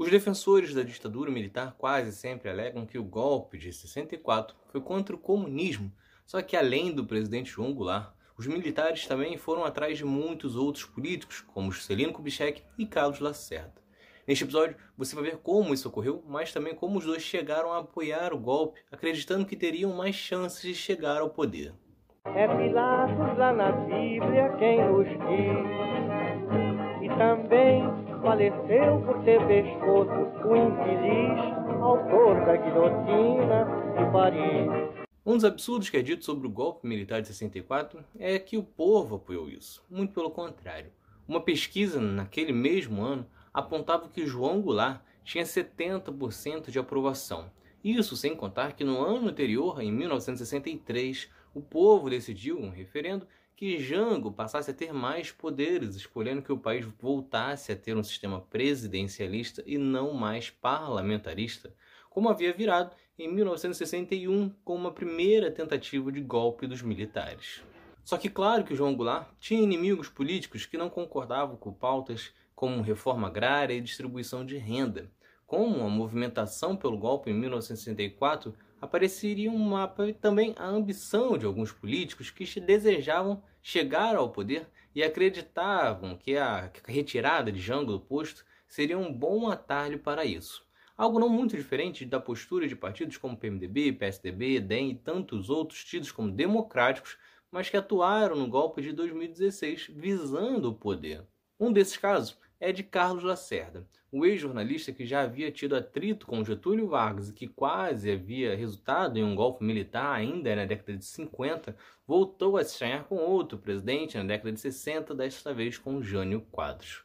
Os defensores da ditadura militar quase sempre alegam que o golpe de 64 foi contra o comunismo, só que além do presidente João Goulart, os militares também foram atrás de muitos outros políticos, como Juscelino Kubitschek e Carlos Lacerda. Neste episódio, você vai ver como isso ocorreu, mas também como os dois chegaram a apoiar o golpe, acreditando que teriam mais chances de chegar ao poder. É Pilatos lá na Bíblia quem nos diz, e também faleceu por ter pescoço o infeliz autor da guilhotina de Paris. Um dos absurdos que é dito sobre o golpe militar de 64 é que o povo apoiou isso. Muito pelo contrário. Uma pesquisa naquele mesmo ano apontava que João Goulart tinha 70% de aprovação. Isso sem contar que no ano anterior, em 1963, o povo decidiu, um referendo, que Jango passasse a ter mais poderes, escolhendo que o país voltasse a ter um sistema presidencialista e não mais parlamentarista, como havia virado em 1961 com uma primeira tentativa de golpe dos militares. Só que claro que João Goulart tinha inimigos políticos que não concordavam com pautas como reforma agrária e distribuição de renda. Como a movimentação pelo golpe em 1964 apareceria um mapa e também a ambição de alguns políticos que desejavam chegar ao poder e acreditavam que a retirada de Jango do posto seria um bom atalho para isso. Algo não muito diferente da postura de partidos como PMDB, PSDB, DEM e tantos outros tidos como democráticos, mas que atuaram no golpe de 2016 visando o poder. Um desses casos é de Carlos Lacerda, o ex-jornalista que já havia tido atrito com Getúlio Vargas e que quase havia resultado em um golpe militar ainda na década de 50, voltou a se estranhar com outro presidente na década de 60, desta vez com Jânio Quadros.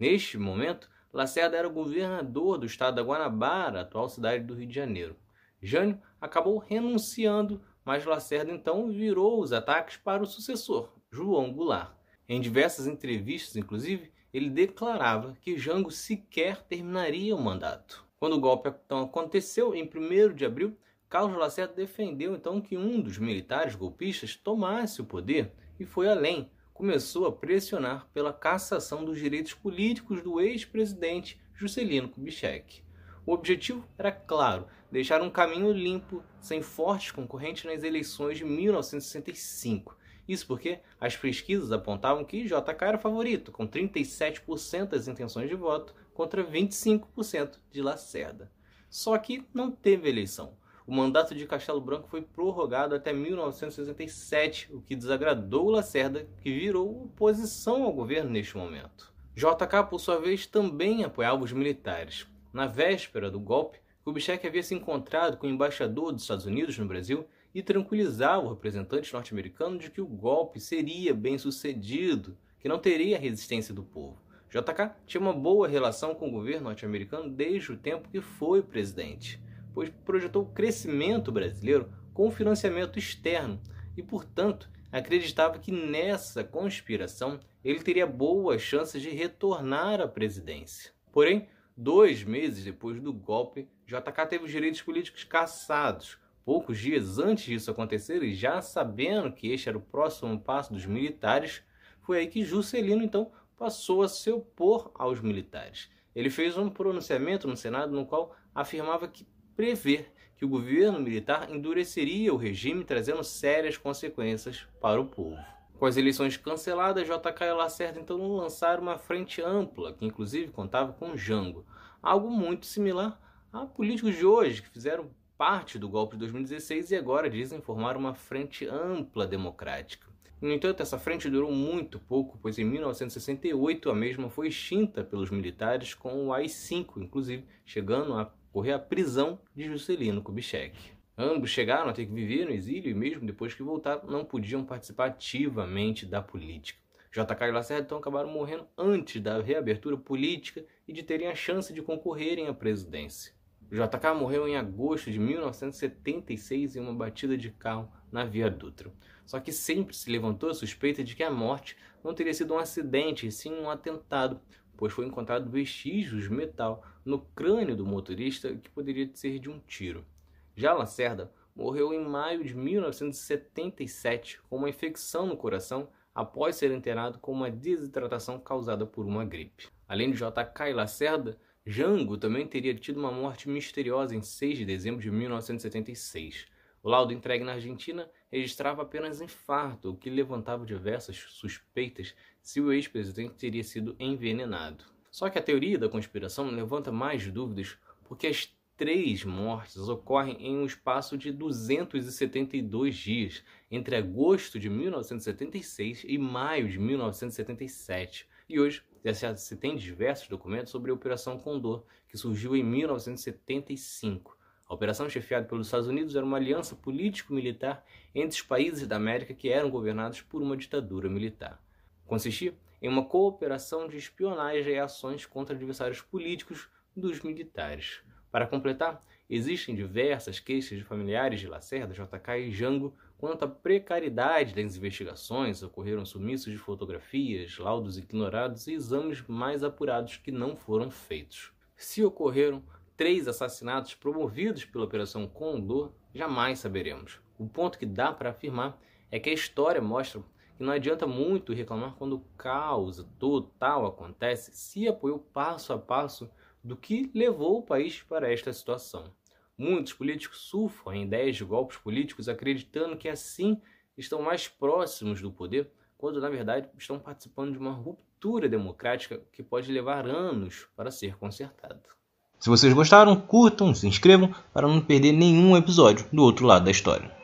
Neste momento, Lacerda era governador do estado da Guanabara, atual cidade do Rio de Janeiro. Jânio acabou renunciando, mas Lacerda então virou os ataques para o sucessor, João Goulart. Em diversas entrevistas, inclusive, ele declarava que Jango sequer terminaria o mandato. Quando o golpe então aconteceu, em 1 de abril, Carlos Lacerda defendeu então que um dos militares golpistas tomasse o poder e foi além, começou a pressionar pela cassação dos direitos políticos do ex-presidente Juscelino Kubitschek. O objetivo era claro, deixar um caminho limpo, sem fortes concorrentes nas eleições de 1965. Isso porque as pesquisas apontavam que JK era favorito, com 37% das intenções de voto contra 25% de Lacerda. Só que não teve eleição. O mandato de Castelo Branco foi prorrogado até 1967, o que desagradou Lacerda, que virou oposição ao governo neste momento. JK, por sua vez, também apoiava os militares. Na véspera do golpe, Kubitschek havia se encontrado com o embaixador dos Estados Unidos no Brasil e tranquilizava o representante norte-americano de que o golpe seria bem sucedido, que não teria resistência do povo. JK tinha uma boa relação com o governo norte-americano desde o tempo que foi presidente pois projetou o crescimento brasileiro com financiamento externo e, portanto, acreditava que nessa conspiração ele teria boas chances de retornar à presidência. Porém, dois meses depois do golpe, JK teve os direitos políticos cassados. Poucos dias antes disso acontecer, e já sabendo que este era o próximo passo dos militares, foi aí que Juscelino então passou a se opor aos militares. Ele fez um pronunciamento no Senado no qual afirmava que prever que o governo militar endureceria o regime, trazendo sérias consequências para o povo. Com as eleições canceladas, JK e Lacerda então lançaram uma frente ampla, que inclusive contava com Jango, algo muito similar a políticos de hoje que fizeram parte do golpe de 2016 e agora dizem formar uma frente ampla democrática. No entanto, essa frente durou muito pouco, pois em 1968 a mesma foi extinta pelos militares com o AI-5, inclusive chegando a ocorrer a prisão de Juscelino Kubitschek. Ambos chegaram a ter que viver no exílio e mesmo depois que voltaram não podiam participar ativamente da política. JK e Lacerda então acabaram morrendo antes da reabertura política e de terem a chance de concorrerem à presidência. JK morreu em agosto de 1976 em uma batida de carro na Via Dutra. Só que sempre se levantou a suspeita de que a morte não teria sido um acidente, e sim um atentado, pois foi encontrado vestígios de metal no crânio do motorista que poderia ser de um tiro. Já Lacerda morreu em maio de 1977 com uma infecção no coração após ser internado com uma desidratação causada por uma gripe. Além de JK e Lacerda, Jango também teria tido uma morte misteriosa em 6 de dezembro de 1976. O laudo entregue na Argentina registrava apenas infarto, o que levantava diversas suspeitas se o ex-presidente teria sido envenenado. Só que a teoria da conspiração levanta mais dúvidas porque as três mortes ocorrem em um espaço de 272 dias, entre agosto de 1976 e maio de 1977. E hoje se tem diversos documentos sobre a Operação Condor, que surgiu em 1975. A operação chefiada pelos Estados Unidos era uma aliança político-militar entre os países da América que eram governados por uma ditadura militar. Consistia em uma cooperação de espionagem e ações contra adversários políticos dos militares. Para completar, existem diversas queixas de familiares de Lacerda, JK e Jango quanto à precariedade das investigações, ocorreram sumiços de fotografias, laudos ignorados e exames mais apurados que não foram feitos. Se ocorreram três assassinatos promovidos pela Operação Condor, jamais saberemos. O ponto que dá para afirmar é que a história mostra que não adianta muito reclamar quando o caos total acontece se apoiou passo a passo do que levou o país para esta situação. Muitos políticos surfam em ideias de golpes políticos acreditando que assim estão mais próximos do poder, quando na verdade estão participando de uma ruptura democrática que pode levar anos para ser consertada. Se vocês gostaram, curtam, se inscrevam para não perder nenhum episódio do outro lado da história.